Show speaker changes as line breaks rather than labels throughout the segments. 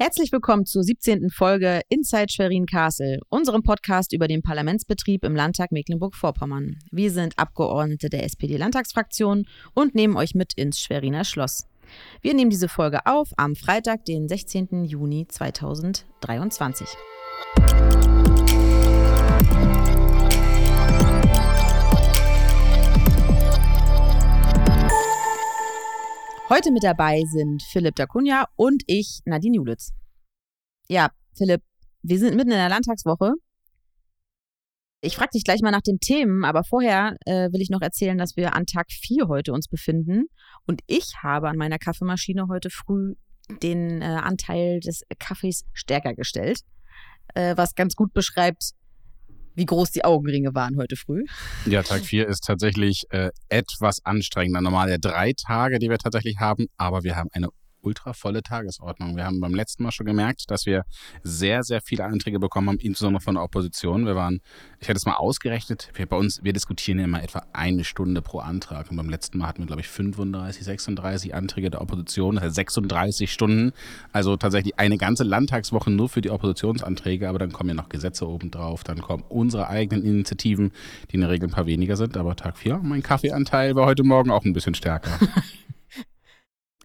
Herzlich willkommen zur 17. Folge Inside Schwerin Castle, unserem Podcast über den Parlamentsbetrieb im Landtag Mecklenburg-Vorpommern. Wir sind Abgeordnete der SPD-Landtagsfraktion und nehmen euch mit ins Schweriner Schloss. Wir nehmen diese Folge auf am Freitag, den 16. Juni 2023. Heute mit dabei sind Philipp Dacunia und ich, Nadine Julitz. Ja, Philipp, wir sind mitten in der Landtagswoche. Ich frage dich gleich mal nach den Themen, aber vorher äh, will ich noch erzählen, dass wir an Tag 4 heute uns befinden. Und ich habe an meiner Kaffeemaschine heute früh den äh, Anteil des Kaffees stärker gestellt, äh, was ganz gut beschreibt, wie groß die Augenringe waren heute früh.
Ja, Tag 4 ist tatsächlich äh, etwas anstrengender. Normal ja drei Tage, die wir tatsächlich haben, aber wir haben eine ultra volle Tagesordnung. Wir haben beim letzten Mal schon gemerkt, dass wir sehr, sehr viele Anträge bekommen haben, insbesondere von der Opposition. Wir waren, ich hatte es mal ausgerechnet, wir bei uns, wir diskutieren ja immer etwa eine Stunde pro Antrag. Und beim letzten Mal hatten wir, glaube ich, 35, 36 Anträge der Opposition, das heißt 36 Stunden. Also tatsächlich eine ganze Landtagswoche nur für die Oppositionsanträge, aber dann kommen ja noch Gesetze obendrauf, dann kommen unsere eigenen Initiativen, die in der Regel ein paar weniger sind. Aber Tag 4, mein Kaffeeanteil war heute Morgen auch ein bisschen stärker.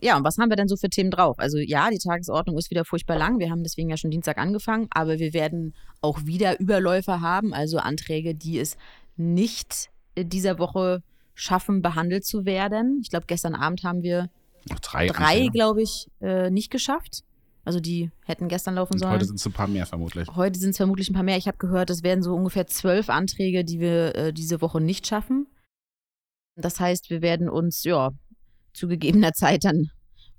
Ja, und was haben wir denn so für Themen drauf? Also ja, die Tagesordnung ist wieder furchtbar lang. Wir haben deswegen ja schon Dienstag angefangen, aber wir werden auch wieder Überläufer haben, also Anträge, die es nicht dieser Woche schaffen, behandelt zu werden. Ich glaube, gestern Abend haben wir
drei,
drei glaube ich, äh, nicht geschafft. Also die hätten gestern laufen sollen.
heute sind es ein paar mehr vermutlich.
Heute sind es vermutlich ein paar mehr. Ich habe gehört, es werden so ungefähr zwölf Anträge, die wir äh, diese Woche nicht schaffen. Das heißt, wir werden uns ja zu gegebener Zeit dann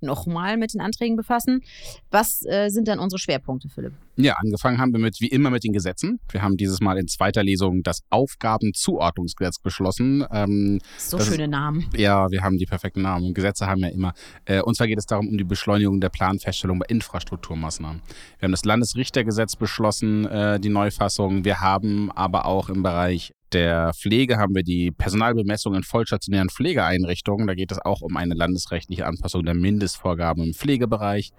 nochmal mit den Anträgen befassen. Was äh, sind dann unsere Schwerpunkte, Philipp?
Ja, angefangen haben wir mit, wie immer, mit den Gesetzen. Wir haben dieses Mal in zweiter Lesung das Aufgabenzuordnungsgesetz beschlossen.
Ähm, so schöne ist, Namen.
Ja, wir haben die perfekten Namen. Gesetze haben ja immer. Äh, und zwar geht es darum, um die Beschleunigung der Planfeststellung bei Infrastrukturmaßnahmen. Wir haben das Landesrichtergesetz beschlossen, äh, die Neufassung. Wir haben aber auch im Bereich der Pflege haben wir die Personalbemessung in vollstationären Pflegeeinrichtungen. Da geht es auch um eine landesrechtliche Anpassung der Mindestvorgaben im Pflegebereich.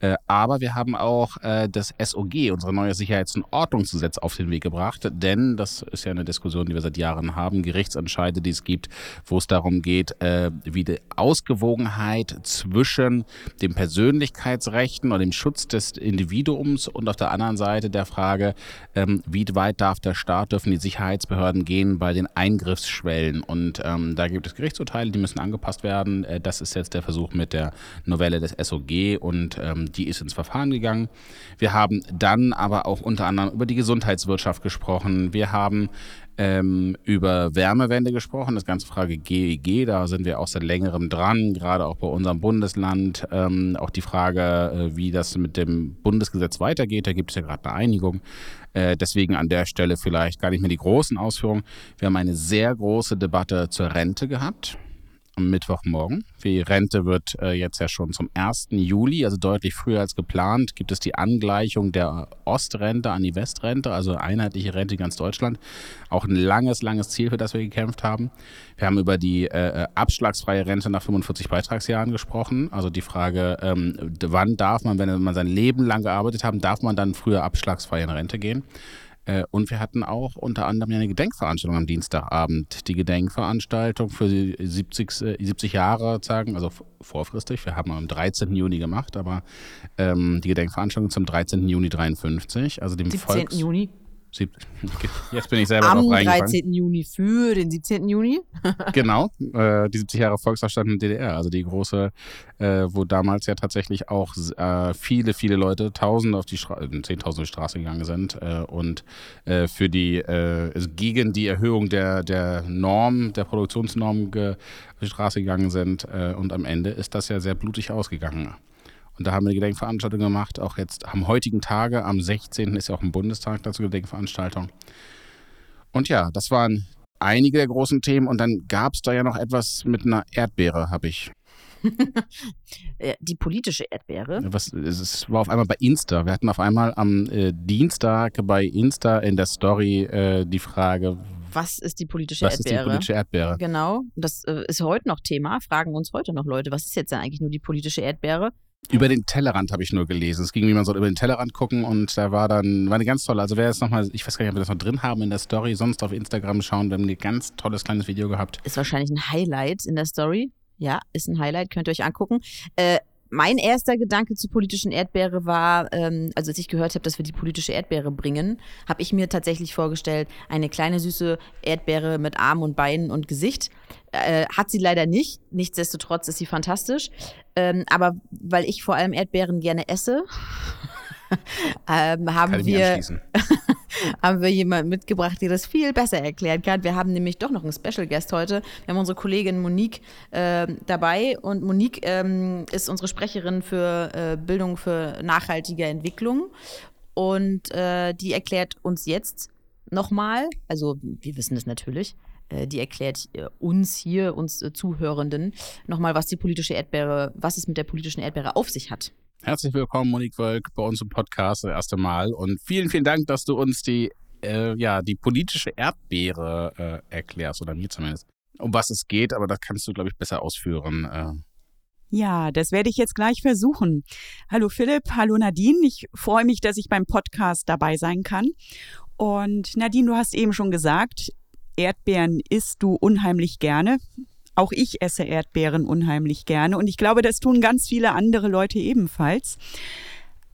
Äh, aber wir haben auch äh, das SOG, unser neues Sicherheits- und Ordnungsgesetz, auf den Weg gebracht. Denn das ist ja eine Diskussion, die wir seit Jahren haben, Gerichtsentscheide, die es gibt, wo es darum geht, äh, wie die Ausgewogenheit zwischen den Persönlichkeitsrechten und dem Schutz des Individuums und auf der anderen Seite der Frage, ähm, wie weit darf der Staat, dürfen die Sicherheitsbehörden gehen bei den Eingriffsschwellen. Und ähm, da gibt es Gerichtsurteile, die müssen angepasst werden. das ist jetzt der Versuch mit der Novelle des SOG und ähm, die ist ins Verfahren gegangen. Wir haben dann aber auch unter anderem über die Gesundheitswirtschaft gesprochen. Wir haben ähm, über Wärmewende gesprochen, das ganze Frage GEG, da sind wir auch seit längerem dran, gerade auch bei unserem Bundesland. Ähm, auch die Frage, äh, wie das mit dem Bundesgesetz weitergeht, da gibt es ja gerade eine Einigung. Äh, deswegen an der Stelle vielleicht gar nicht mehr die großen Ausführungen. Wir haben eine sehr große Debatte zur Rente gehabt am Mittwochmorgen. Die Rente wird äh, jetzt ja schon zum 1. Juli, also deutlich früher als geplant, gibt es die Angleichung der Ostrente an die Westrente, also einheitliche Rente in ganz Deutschland. Auch ein langes, langes Ziel, für das wir gekämpft haben. Wir haben über die äh, äh abschlagsfreie Rente nach 45 Beitragsjahren gesprochen. Also die Frage, ähm, wann darf man, wenn man sein Leben lang gearbeitet hat, darf man dann früher abschlagsfrei in Rente gehen? Äh, und wir hatten auch unter anderem eine Gedenkveranstaltung am Dienstagabend. Die Gedenkveranstaltung für die 70, 70 Jahre sagen, also vorfristig. Wir haben am 13. Juni gemacht, aber ähm, die Gedenkveranstaltung zum 13. Juni 53, also dem
17. Volks
Juni? Jetzt bin ich selber
Am 13. Juni für den 17. Juni.
genau, äh, die 70 Jahre Volksaufstand in der DDR, also die große, äh, wo damals ja tatsächlich auch äh, viele, viele Leute, Tausende auf die Straße, äh, Zehntausende auf die Straße gegangen sind äh, und äh, für die, also gegen die Erhöhung der, der Norm, der Produktionsnorm auf die Straße gegangen sind und am Ende ist das ja sehr blutig ausgegangen. Und da haben wir eine Gedenkveranstaltung gemacht. Auch jetzt am heutigen Tage, am 16. ist ja auch ein Bundestag dazu Gedenkveranstaltung. Und ja, das waren einige der großen Themen. Und dann gab es da ja noch etwas mit einer Erdbeere, habe ich.
Die politische Erdbeere.
Was, es war auf einmal bei Insta. Wir hatten auf einmal am äh, Dienstag bei Insta in der Story äh, die Frage,
was ist die politische was Erdbeere?
Was ist die politische Erdbeere?
Genau. Das äh, ist heute noch Thema. Fragen uns heute noch Leute, was ist jetzt denn eigentlich nur die politische Erdbeere?
Über den Tellerrand habe ich nur gelesen. Es ging, wie man soll über den Tellerrand gucken und da war dann, war eine ganz tolle, also wer jetzt nochmal, ich weiß gar nicht, ob wir das noch drin haben in der Story, sonst auf Instagram schauen, wir haben ein ganz tolles kleines Video gehabt.
Ist wahrscheinlich ein Highlight in der Story. Ja, ist ein Highlight, könnt ihr euch angucken. Äh, mein erster Gedanke zur politischen Erdbeere war, ähm, also als ich gehört habe, dass wir die politische Erdbeere bringen, habe ich mir tatsächlich vorgestellt, eine kleine süße Erdbeere mit Armen und Beinen und Gesicht. Äh, hat sie leider nicht. Nichtsdestotrotz ist sie fantastisch. Ähm, aber weil ich vor allem Erdbeeren gerne esse, ähm, haben wir haben wir jemanden mitgebracht, der das viel besser erklären kann. Wir haben nämlich doch noch einen Special Guest heute. Wir haben unsere Kollegin Monique äh, dabei und Monique ähm, ist unsere Sprecherin für äh, Bildung für nachhaltige Entwicklung und äh, die erklärt uns jetzt nochmal, also wir wissen es natürlich, die erklärt äh, uns hier, uns äh, Zuhörenden, nochmal, was die politische Erdbeere, was es mit der politischen Erdbeere auf sich hat.
Herzlich willkommen, Monique Wölk, bei uns im Podcast das erste Mal. Und vielen, vielen Dank, dass du uns die, äh, ja, die politische Erdbeere äh, erklärst, oder mir zumindest. Um was es geht, aber das kannst du, glaube ich, besser ausführen. Äh.
Ja, das werde ich jetzt gleich versuchen. Hallo Philipp, hallo Nadine. Ich freue mich, dass ich beim Podcast dabei sein kann. Und Nadine, du hast eben schon gesagt, Erdbeeren isst du unheimlich gerne. Auch ich esse Erdbeeren unheimlich gerne und ich glaube, das tun ganz viele andere Leute ebenfalls.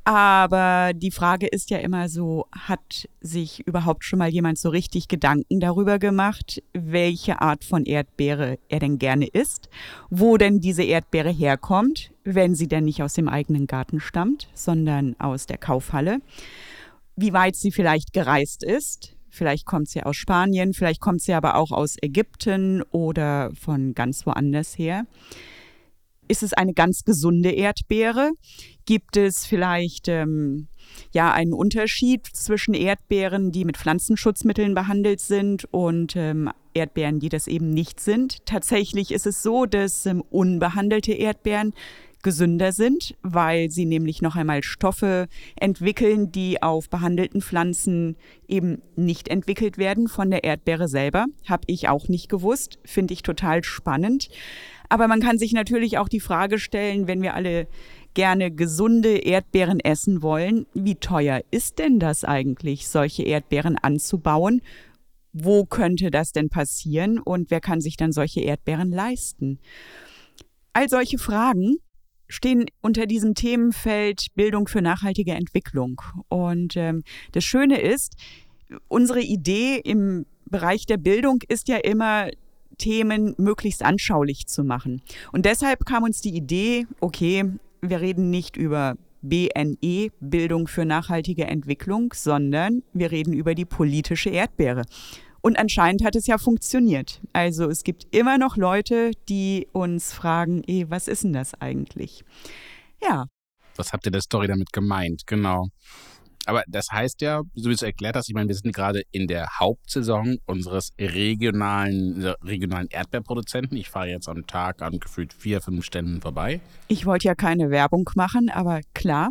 Aber die Frage ist ja immer so, hat sich überhaupt schon mal jemand so richtig Gedanken darüber gemacht, welche Art von Erdbeere er denn gerne isst, wo denn diese Erdbeere herkommt, wenn sie denn nicht aus dem eigenen Garten stammt, sondern aus der Kaufhalle, wie weit sie vielleicht gereist ist, Vielleicht kommt sie aus Spanien, vielleicht kommt sie aber auch aus Ägypten oder von ganz woanders her. Ist es eine ganz gesunde Erdbeere? Gibt es vielleicht ähm, ja einen Unterschied zwischen Erdbeeren, die mit Pflanzenschutzmitteln behandelt sind und ähm, Erdbeeren, die das eben nicht sind? Tatsächlich ist es so, dass ähm, unbehandelte Erdbeeren gesünder sind, weil sie nämlich noch einmal Stoffe entwickeln, die auf behandelten Pflanzen eben nicht entwickelt werden von der Erdbeere selber. Habe ich auch nicht gewusst, finde ich total spannend. Aber man kann sich natürlich auch die Frage stellen, wenn wir alle gerne gesunde Erdbeeren essen wollen, wie teuer ist denn das eigentlich, solche Erdbeeren anzubauen? Wo könnte das denn passieren und wer kann sich dann solche Erdbeeren leisten? All solche Fragen stehen unter diesem Themenfeld Bildung für nachhaltige Entwicklung. Und ähm, das Schöne ist, unsere Idee im Bereich der Bildung ist ja immer, Themen möglichst anschaulich zu machen. Und deshalb kam uns die Idee, okay, wir reden nicht über BNE, Bildung für nachhaltige Entwicklung, sondern wir reden über die politische Erdbeere. Und anscheinend hat es ja funktioniert. Also es gibt immer noch Leute, die uns fragen, ey, was ist denn das eigentlich? Ja.
Was habt ihr der Story damit gemeint? Genau. Aber das heißt ja, so wie du erklärt hast, ich meine, wir sind gerade in der Hauptsaison unseres regionalen, regionalen Erdbeerproduzenten. Ich fahre jetzt am Tag an gefühlt vier, fünf Ständen vorbei.
Ich wollte ja keine Werbung machen, aber klar,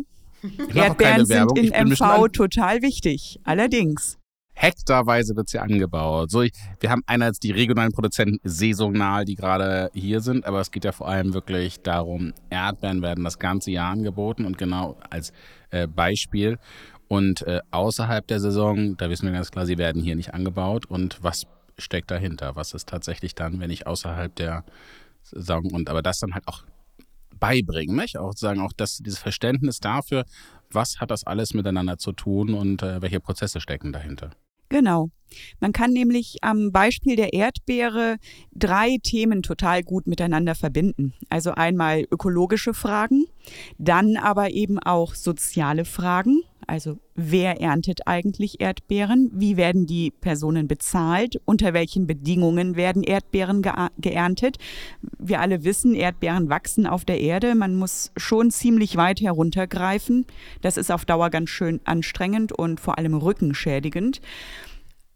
Erdbeeren sind in MV total wichtig. Allerdings.
Hektarweise wird sie angebaut. So, ich, wir haben einerseits die regionalen Produzenten saisonal, die gerade hier sind, aber es geht ja vor allem wirklich darum, Erdbeeren werden das ganze Jahr angeboten und genau als äh, Beispiel. Und äh, außerhalb der Saison, da wissen wir ganz klar, sie werden hier nicht angebaut. Und was steckt dahinter? Was ist tatsächlich dann, wenn ich außerhalb der Saison und aber das dann halt auch beibringen, nicht? Auch sagen, auch das, dieses Verständnis dafür, was hat das alles miteinander zu tun und äh, welche Prozesse stecken dahinter?
Genau. Man kann nämlich am Beispiel der Erdbeere drei Themen total gut miteinander verbinden. Also einmal ökologische Fragen, dann aber eben auch soziale Fragen. Also wer erntet eigentlich Erdbeeren? Wie werden die Personen bezahlt? Unter welchen Bedingungen werden Erdbeeren geerntet? Wir alle wissen, Erdbeeren wachsen auf der Erde. Man muss schon ziemlich weit heruntergreifen. Das ist auf Dauer ganz schön anstrengend und vor allem rückenschädigend.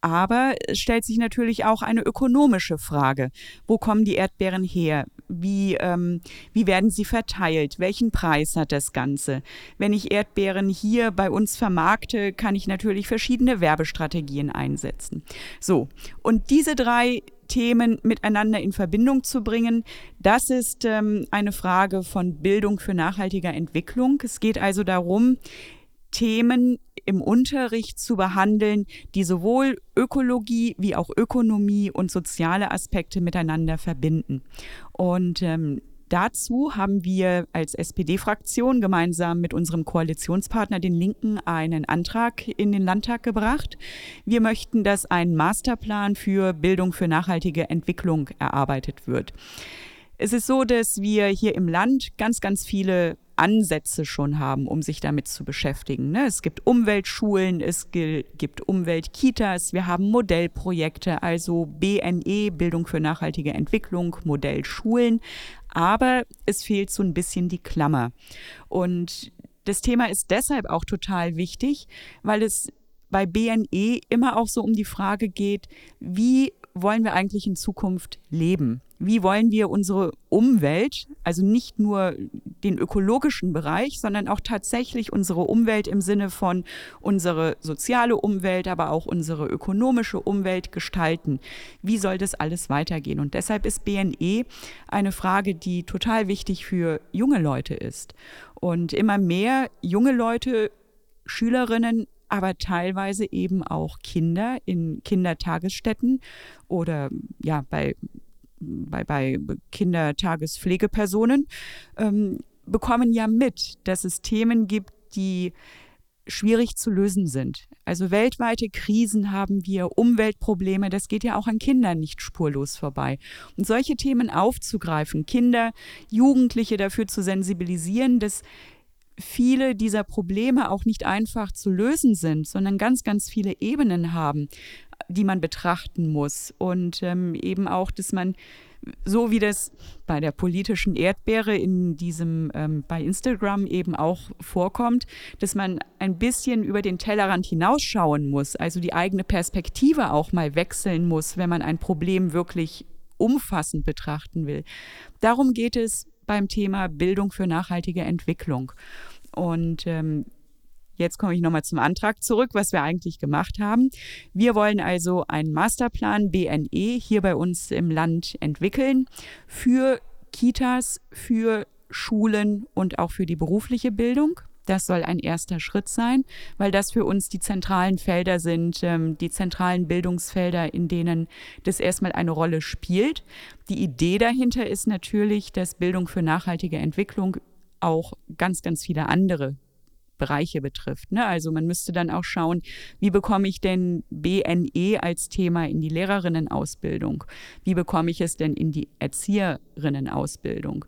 Aber es stellt sich natürlich auch eine ökonomische Frage. Wo kommen die Erdbeeren her? Wie, ähm, wie werden sie verteilt? Welchen Preis hat das Ganze? Wenn ich Erdbeeren hier bei uns vermarkte, kann ich natürlich verschiedene Werbestrategien einsetzen. So, und diese drei Themen miteinander in Verbindung zu bringen. Das ist ähm, eine Frage von Bildung für nachhaltige Entwicklung. Es geht also darum, Themen im Unterricht zu behandeln, die sowohl Ökologie wie auch Ökonomie und soziale Aspekte miteinander verbinden. Und ähm, Dazu haben wir als SPD-Fraktion gemeinsam mit unserem Koalitionspartner, den Linken, einen Antrag in den Landtag gebracht. Wir möchten, dass ein Masterplan für Bildung für nachhaltige Entwicklung erarbeitet wird. Es ist so, dass wir hier im Land ganz, ganz viele Ansätze schon haben, um sich damit zu beschäftigen. Ne? Es gibt Umweltschulen, es gibt Umweltkitas, wir haben Modellprojekte, also BNE, Bildung für nachhaltige Entwicklung, Modellschulen. Aber es fehlt so ein bisschen die Klammer. Und das Thema ist deshalb auch total wichtig, weil es bei BNE immer auch so um die Frage geht, wie wollen wir eigentlich in Zukunft leben? Wie wollen wir unsere Umwelt, also nicht nur den ökologischen Bereich, sondern auch tatsächlich unsere Umwelt im Sinne von unsere soziale Umwelt, aber auch unsere ökonomische Umwelt gestalten? Wie soll das alles weitergehen? Und deshalb ist BNE eine Frage, die total wichtig für junge Leute ist. Und immer mehr junge Leute Schülerinnen aber teilweise eben auch Kinder in Kindertagesstätten oder ja bei, bei, bei Kindertagespflegepersonen ähm, bekommen ja mit, dass es Themen gibt, die schwierig zu lösen sind. Also weltweite Krisen haben wir, Umweltprobleme, das geht ja auch an Kindern nicht spurlos vorbei. Und solche Themen aufzugreifen, Kinder, Jugendliche dafür zu sensibilisieren, dass viele dieser Probleme auch nicht einfach zu lösen sind, sondern ganz, ganz viele Ebenen haben, die man betrachten muss. Und ähm, eben auch, dass man so wie das bei der politischen Erdbeere in diesem ähm, bei Instagram eben auch vorkommt, dass man ein bisschen über den Tellerrand hinausschauen muss, also die eigene Perspektive auch mal wechseln muss, wenn man ein Problem wirklich umfassend betrachten will. Darum geht es beim Thema Bildung für nachhaltige Entwicklung. Und ähm, Jetzt komme ich nochmal zum Antrag zurück, was wir eigentlich gemacht haben. Wir wollen also einen Masterplan BNE hier bei uns im Land entwickeln für Kitas, für Schulen und auch für die berufliche Bildung. Das soll ein erster Schritt sein, weil das für uns die zentralen Felder sind, ähm, die zentralen Bildungsfelder, in denen das erstmal eine Rolle spielt. Die Idee dahinter ist natürlich, dass Bildung für nachhaltige Entwicklung auch ganz, ganz viele andere Bereiche betrifft. Ne? Also man müsste dann auch schauen, wie bekomme ich denn BNE als Thema in die Lehrerinnenausbildung? Wie bekomme ich es denn in die Erzieherinnenausbildung?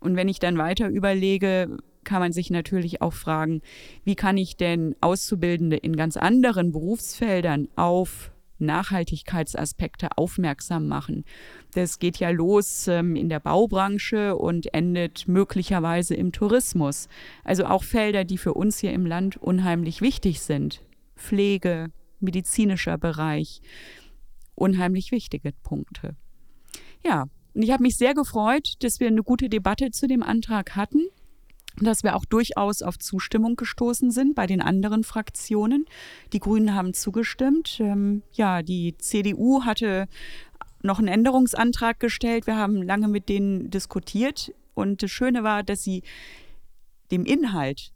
Und wenn ich dann weiter überlege, kann man sich natürlich auch fragen, wie kann ich denn Auszubildende in ganz anderen Berufsfeldern auf Nachhaltigkeitsaspekte aufmerksam machen. Das geht ja los ähm, in der Baubranche und endet möglicherweise im Tourismus. Also auch Felder, die für uns hier im Land unheimlich wichtig sind. Pflege, medizinischer Bereich, unheimlich wichtige Punkte. Ja, und ich habe mich sehr gefreut, dass wir eine gute Debatte zu dem Antrag hatten dass wir auch durchaus auf Zustimmung gestoßen sind bei den anderen Fraktionen. Die Grünen haben zugestimmt. Ähm, ja, die CDU hatte noch einen Änderungsantrag gestellt. Wir haben lange mit denen diskutiert. Und das Schöne war, dass sie dem Inhalt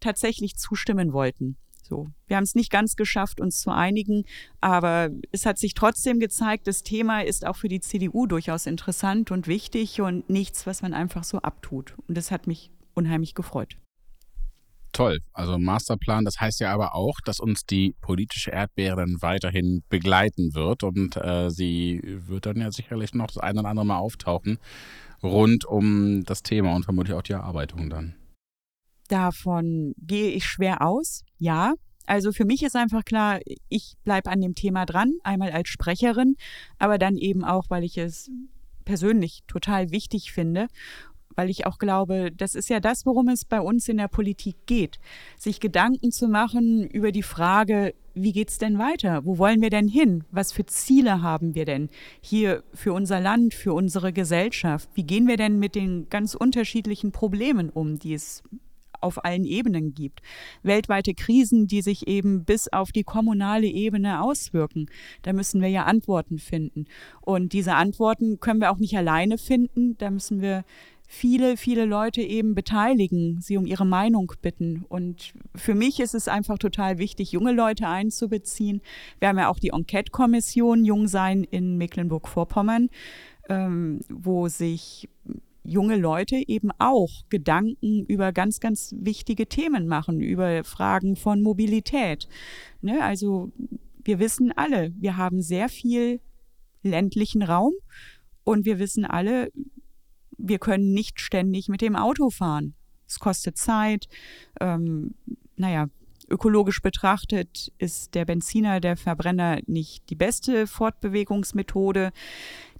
tatsächlich zustimmen wollten. So. Wir haben es nicht ganz geschafft, uns zu einigen, aber es hat sich trotzdem gezeigt, das Thema ist auch für die CDU durchaus interessant und wichtig und nichts, was man einfach so abtut. Und das hat mich unheimlich gefreut.
Toll. Also Masterplan, das heißt ja aber auch, dass uns die politische Erdbeere dann weiterhin begleiten wird und äh, sie wird dann ja sicherlich noch das eine oder andere Mal auftauchen rund um das Thema und vermutlich auch die Erarbeitung dann.
Davon gehe ich schwer aus, ja. Also für mich ist einfach klar, ich bleibe an dem Thema dran, einmal als Sprecherin, aber dann eben auch, weil ich es persönlich total wichtig finde weil ich auch glaube, das ist ja das, worum es bei uns in der Politik geht, sich Gedanken zu machen über die Frage, wie geht's denn weiter? Wo wollen wir denn hin? Was für Ziele haben wir denn hier für unser Land, für unsere Gesellschaft? Wie gehen wir denn mit den ganz unterschiedlichen Problemen um, die es auf allen Ebenen gibt. Weltweite Krisen, die sich eben bis auf die kommunale Ebene auswirken. Da müssen wir ja Antworten finden. Und diese Antworten können wir auch nicht alleine finden. Da müssen wir viele, viele Leute eben beteiligen, sie um ihre Meinung bitten. Und für mich ist es einfach total wichtig, junge Leute einzubeziehen. Wir haben ja auch die Enquete-Kommission Jungsein in Mecklenburg-Vorpommern, ähm, wo sich junge Leute eben auch Gedanken über ganz, ganz wichtige Themen machen, über Fragen von Mobilität. Ne? Also wir wissen alle, wir haben sehr viel ländlichen Raum und wir wissen alle, wir können nicht ständig mit dem Auto fahren. Es kostet Zeit. Ähm, naja, ökologisch betrachtet ist der Benziner, der Verbrenner nicht die beste Fortbewegungsmethode.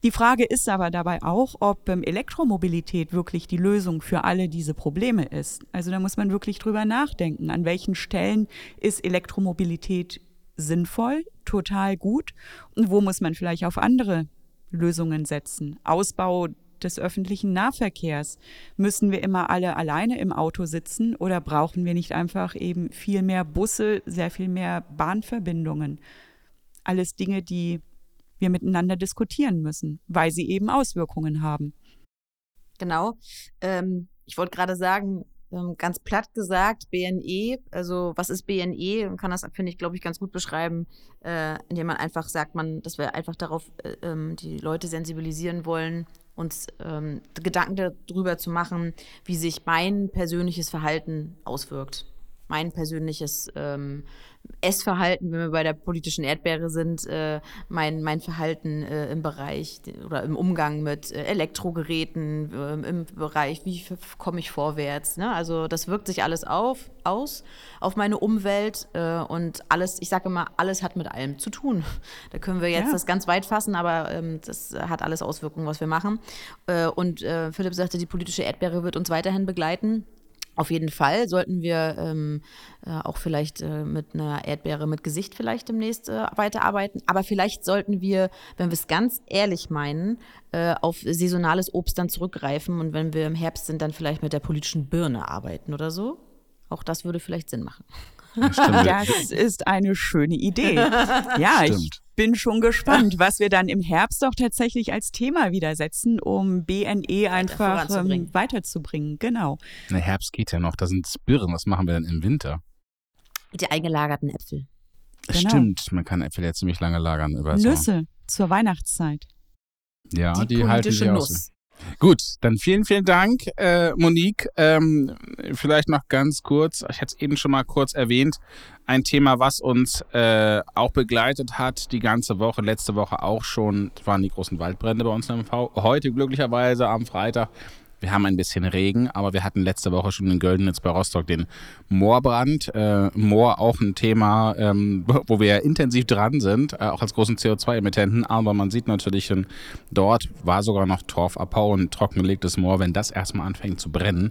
Die Frage ist aber dabei auch, ob ähm, Elektromobilität wirklich die Lösung für alle diese Probleme ist. Also da muss man wirklich drüber nachdenken, an welchen Stellen ist Elektromobilität sinnvoll, total gut und wo muss man vielleicht auf andere Lösungen setzen. Ausbau des öffentlichen Nahverkehrs. Müssen wir immer alle alleine im Auto sitzen oder brauchen wir nicht einfach eben viel mehr Busse, sehr viel mehr Bahnverbindungen? Alles Dinge, die wir miteinander diskutieren müssen, weil sie eben Auswirkungen haben.
Genau. Ähm, ich wollte gerade sagen, ähm, ganz platt gesagt, BNE, also was ist BNE? Man kann das, finde ich, glaube ich, ganz gut beschreiben, äh, indem man einfach sagt, man, dass wir einfach darauf äh, ähm, die Leute sensibilisieren wollen, uns ähm, Gedanken darüber zu machen, wie sich mein persönliches Verhalten auswirkt. Mein persönliches ähm, Essverhalten, wenn wir bei der politischen Erdbeere sind, äh, mein, mein Verhalten äh, im Bereich oder im Umgang mit äh, Elektrogeräten, ähm, im Bereich, wie komme ich vorwärts. Ne? Also das wirkt sich alles auf, aus auf meine Umwelt äh, und alles, ich sage immer, alles hat mit allem zu tun. Da können wir jetzt ja. das ganz weit fassen, aber ähm, das hat alles Auswirkungen, was wir machen. Äh, und äh, Philipp sagte, die politische Erdbeere wird uns weiterhin begleiten. Auf jeden Fall sollten wir ähm, äh, auch vielleicht äh, mit einer Erdbeere mit Gesicht vielleicht demnächst äh, weiterarbeiten. Aber vielleicht sollten wir, wenn wir es ganz ehrlich meinen, äh, auf saisonales Obst dann zurückgreifen und wenn wir im Herbst sind, dann vielleicht mit der politischen Birne arbeiten oder so. Auch das würde vielleicht Sinn machen.
Das ist eine schöne Idee. Ja, Stimmt. ich bin schon gespannt, was wir dann im Herbst auch tatsächlich als Thema wieder setzen, um BNE einfach ähm, weiterzubringen. Genau.
Der Herbst geht ja noch, da sind Birren. Was machen wir dann im Winter?
Die eingelagerten Äpfel.
Genau. Stimmt, man kann Äpfel ja ziemlich lange lagern. Über
Nüsse zur Weihnachtszeit.
Ja, die, die halten sich aus. Gut, dann vielen, vielen Dank, äh, Monique. Ähm, vielleicht noch ganz kurz, ich hatte es eben schon mal kurz erwähnt, ein Thema, was uns äh, auch begleitet hat, die ganze Woche, letzte Woche auch schon, waren die großen Waldbrände bei uns im MV. Heute glücklicherweise am Freitag wir haben ein bisschen Regen, aber wir hatten letzte Woche schon in Göldenitz bei Rostock den Moorbrand. Äh, Moor auch ein Thema, ähm, wo wir intensiv dran sind, äh, auch als großen CO2-Emittenten. Aber man sieht natürlich, schon, dort war sogar noch Torfabbau und trockengelegtes Moor. Wenn das erstmal anfängt zu brennen,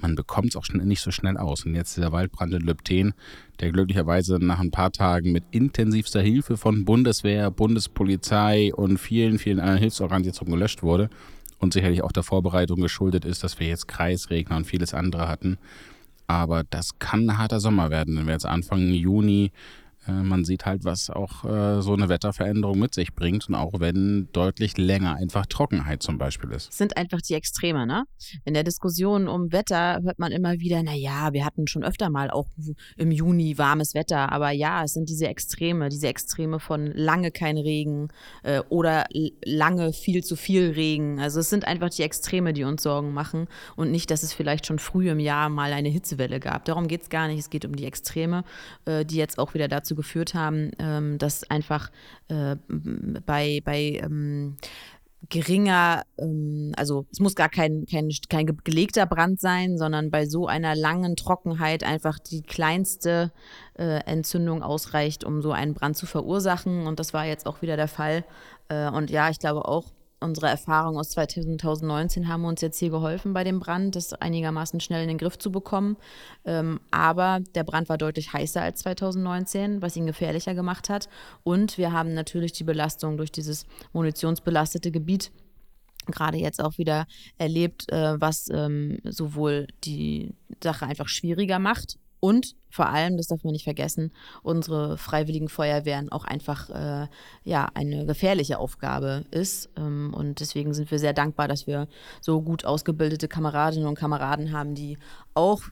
man bekommt es auch nicht so schnell aus. Und jetzt dieser Waldbrand in Lübten, der glücklicherweise nach ein paar Tagen mit intensivster Hilfe von Bundeswehr, Bundespolizei und vielen, vielen anderen Hilfsorganisationen gelöscht wurde und sicherlich auch der Vorbereitung geschuldet ist, dass wir jetzt Kreisregner und vieles andere hatten. Aber das kann ein harter Sommer werden, wenn wir jetzt Anfang Juni man sieht halt, was auch äh, so eine Wetterveränderung mit sich bringt und auch wenn deutlich länger einfach Trockenheit zum Beispiel ist.
Das sind einfach die Extreme, ne? In der Diskussion um Wetter hört man immer wieder, naja, wir hatten schon öfter mal auch im Juni warmes Wetter, aber ja, es sind diese Extreme, diese Extreme von lange kein Regen äh, oder lange viel zu viel Regen. Also es sind einfach die Extreme, die uns Sorgen machen und nicht, dass es vielleicht schon früh im Jahr mal eine Hitzewelle gab. Darum geht es gar nicht. Es geht um die Extreme, äh, die jetzt auch wieder dazu dazu geführt haben, ähm, dass einfach äh, bei, bei ähm, geringer, ähm, also es muss gar kein, kein, kein gelegter Brand sein, sondern bei so einer langen Trockenheit einfach die kleinste äh, Entzündung ausreicht, um so einen Brand zu verursachen. Und das war jetzt auch wieder der Fall. Äh, und ja, ich glaube auch, unsere Erfahrungen aus 2019 haben uns jetzt hier geholfen bei dem Brand, das einigermaßen schnell in den Griff zu bekommen. Ähm, aber der Brand war deutlich heißer als 2019, was ihn gefährlicher gemacht hat. Und wir haben natürlich die Belastung durch dieses munitionsbelastete Gebiet gerade jetzt auch wieder erlebt, äh, was ähm, sowohl die Sache einfach schwieriger macht und vor allem, das darf man nicht vergessen, unsere freiwilligen Feuerwehren auch einfach äh, ja, eine gefährliche Aufgabe ist. Ähm, und deswegen sind wir sehr dankbar, dass wir so gut ausgebildete Kameradinnen und Kameraden haben, die auch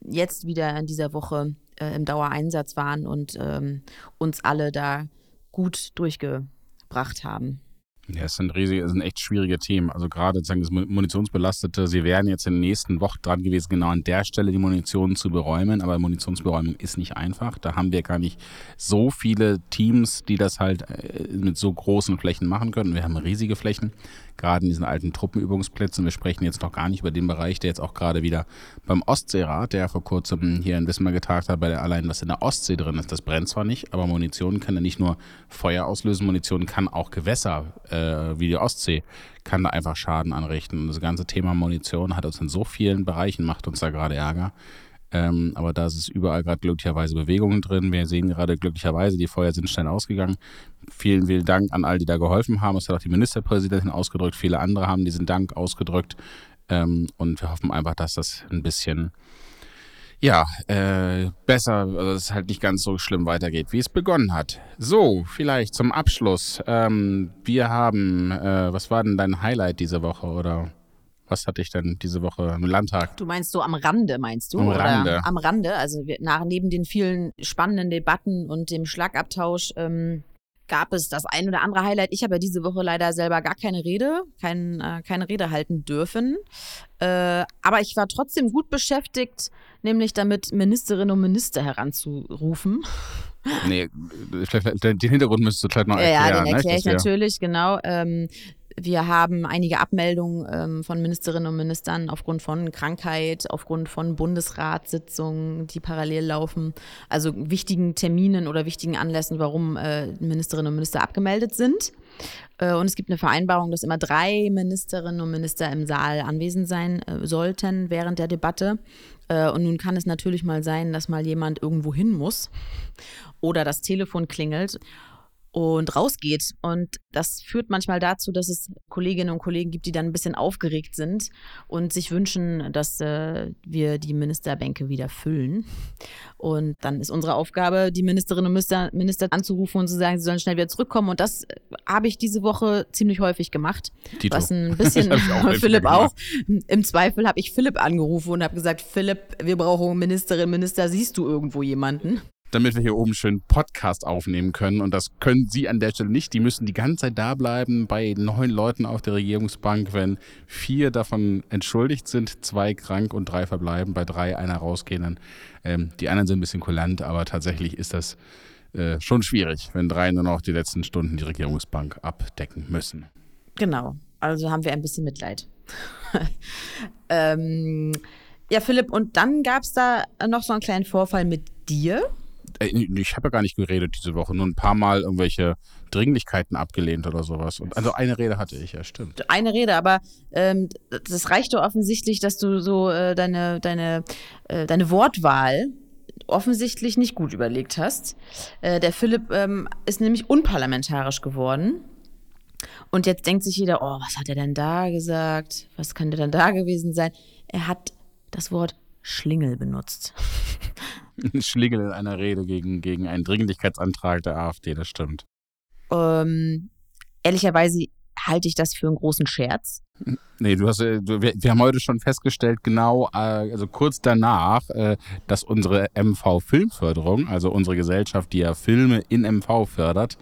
jetzt wieder in dieser Woche äh, im Dauereinsatz waren und ähm, uns alle da gut durchgebracht haben.
Ja, es sind riesige, es sind echt schwierige Themen. Also gerade sagen das Munitionsbelastete, sie wären jetzt in den nächsten Wochen dran gewesen, genau an der Stelle die Munition zu beräumen, aber Munitionsberäumung ist nicht einfach. Da haben wir gar nicht so viele Teams, die das halt äh, mit so großen Flächen machen können. Wir haben riesige Flächen gerade in diesen alten Truppenübungsplätzen. Wir sprechen jetzt noch gar nicht über den Bereich, der jetzt auch gerade wieder beim Ostseerat, der vor kurzem hier in Wismar getagt hat, bei der allein was in der Ostsee drin ist. Das brennt zwar nicht, aber Munition kann ja nicht nur Feuer auslösen, Munition kann auch Gewässer äh, wie die Ostsee kann da einfach Schaden anrichten. Und das ganze Thema Munition hat uns in so vielen Bereichen, macht uns da gerade Ärger. Ähm, aber da ist es überall gerade glücklicherweise Bewegungen drin. Wir sehen gerade glücklicherweise, die Feuer sind schnell ausgegangen. Vielen, vielen Dank an all, die da geholfen haben. Es hat auch die Ministerpräsidentin ausgedrückt. Viele andere haben diesen Dank ausgedrückt. Ähm, und wir hoffen einfach, dass das ein bisschen ja, äh, besser, also dass es halt nicht ganz so schlimm weitergeht, wie es begonnen hat. So, vielleicht zum Abschluss. Ähm, wir haben, äh, was war denn dein Highlight diese Woche oder was hatte ich denn diese Woche im Landtag?
Du meinst so am Rande, meinst du?
Am Rande.
Am Rande. Also nach, neben den vielen spannenden Debatten und dem Schlagabtausch ähm, gab es das ein oder andere Highlight. Ich habe ja diese Woche leider selber gar keine Rede, kein, äh, keine Rede halten dürfen. Äh, aber ich war trotzdem gut beschäftigt, nämlich damit Ministerinnen und Minister heranzurufen.
Nee, den Hintergrund müsstest du vielleicht noch erklären.
Ja, den
ne?
erkläre ich natürlich, genau. Ähm, wir haben einige Abmeldungen ähm, von Ministerinnen und Ministern aufgrund von Krankheit, aufgrund von Bundesratssitzungen, die parallel laufen, also wichtigen Terminen oder wichtigen Anlässen, warum äh, Ministerinnen und Minister abgemeldet sind. Äh, und es gibt eine Vereinbarung, dass immer drei Ministerinnen und Minister im Saal anwesend sein äh, sollten während der Debatte. Äh, und nun kann es natürlich mal sein, dass mal jemand irgendwo hin muss oder das Telefon klingelt und rausgeht. Und das führt manchmal dazu, dass es Kolleginnen und Kollegen gibt, die dann ein bisschen aufgeregt sind und sich wünschen, dass äh, wir die Ministerbänke wieder füllen. Und dann ist unsere Aufgabe, die Ministerinnen und Minister, Minister anzurufen und zu sagen, sie sollen schnell wieder zurückkommen. Und das habe ich diese Woche ziemlich häufig gemacht.
Tito.
Was ein bisschen
auch
Philipp auch. Im Zweifel habe ich Philipp angerufen und habe gesagt, Philipp, wir brauchen Ministerinnen, Minister, siehst du irgendwo jemanden?
Damit wir hier oben schön Podcast aufnehmen können. Und das können Sie an der Stelle nicht. Die müssen die ganze Zeit da bleiben bei neun Leuten auf der Regierungsbank, wenn vier davon entschuldigt sind, zwei krank und drei verbleiben, bei drei einer rausgehen. ähm, die anderen sind ein bisschen kulant, aber tatsächlich ist das äh, schon schwierig, wenn drei nur noch die letzten Stunden die Regierungsbank abdecken müssen.
Genau. Also haben wir ein bisschen Mitleid. ähm, ja, Philipp, und dann gab es da noch so einen kleinen Vorfall mit dir.
Äh, ich habe ja gar nicht geredet diese Woche, nur ein paar Mal irgendwelche Dringlichkeiten abgelehnt oder sowas. Und also eine Rede hatte ich, ja, stimmt.
Eine Rede, aber ähm, das reicht doch offensichtlich, dass du so äh, deine, deine, äh, deine Wortwahl offensichtlich nicht gut überlegt hast. Äh, der Philipp ähm, ist nämlich unparlamentarisch geworden. Und jetzt denkt sich jeder, oh, was hat er denn da gesagt? Was kann der denn da gewesen sein? Er hat das Wort Schlingel benutzt.
Schlingel in einer Rede gegen, gegen einen Dringlichkeitsantrag der AfD, das stimmt.
Ähm, ehrlicherweise halte ich das für einen großen Scherz.
Nee, du hast, äh, du, wir, wir, haben heute schon festgestellt, genau, äh, also kurz danach, äh, dass unsere MV Filmförderung, also unsere Gesellschaft, die ja Filme in MV fördert,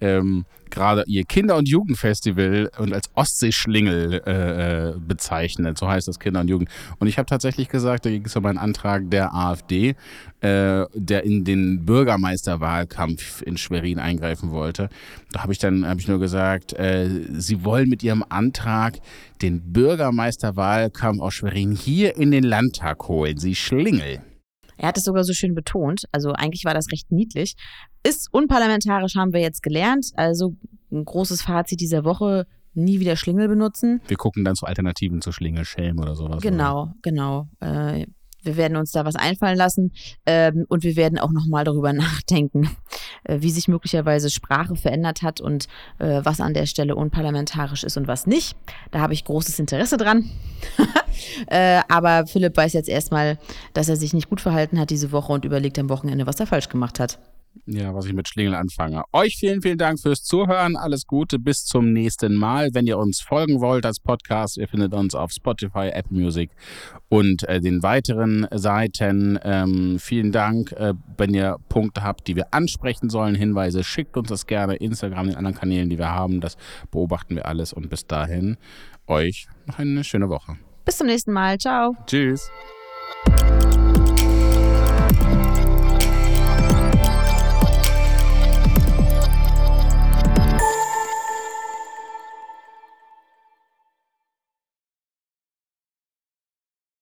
ähm, gerade ihr Kinder- und Jugendfestival und als Ostseeschlingel äh, äh, bezeichnet. So heißt das Kinder und Jugend. Und ich habe tatsächlich gesagt, da ging es um einen Antrag der AfD, äh, der in den Bürgermeisterwahlkampf in Schwerin eingreifen wollte. Da habe ich dann hab ich nur gesagt, äh, sie wollen mit ihrem Antrag den Bürgermeisterwahlkampf aus Schwerin hier in den Landtag holen. Sie Schlingel.
Er hat es sogar so schön betont. Also eigentlich war das recht niedlich. Ist unparlamentarisch, haben wir jetzt gelernt. Also ein großes Fazit dieser Woche. nie wieder Schlingel benutzen.
Wir gucken dann zu Alternativen zu Schlingel, Schelm oder sowas.
Genau,
Oder?
genau. Äh, wir werden uns da was einfallen lassen ähm, und wir werden auch nochmal darüber nachdenken, äh, wie sich möglicherweise Sprache verändert hat und äh, was an der Stelle unparlamentarisch ist und was nicht. Da habe ich großes Interesse dran. äh, aber Philipp weiß jetzt erstmal, dass er sich nicht gut verhalten hat diese Woche und überlegt am Wochenende, was er falsch gemacht hat.
Ja, was ich mit Schlingel anfange. Euch vielen, vielen Dank fürs Zuhören. Alles Gute, bis zum nächsten Mal. Wenn ihr uns folgen wollt als Podcast, ihr findet uns auf Spotify, Apple Music und äh, den weiteren Seiten. Ähm, vielen Dank. Äh, wenn ihr Punkte habt, die wir ansprechen sollen, Hinweise, schickt uns das gerne. Instagram, den anderen Kanälen, die wir haben. Das beobachten wir alles. Und bis dahin, euch noch eine schöne Woche.
Bis zum nächsten Mal. Ciao.
Tschüss.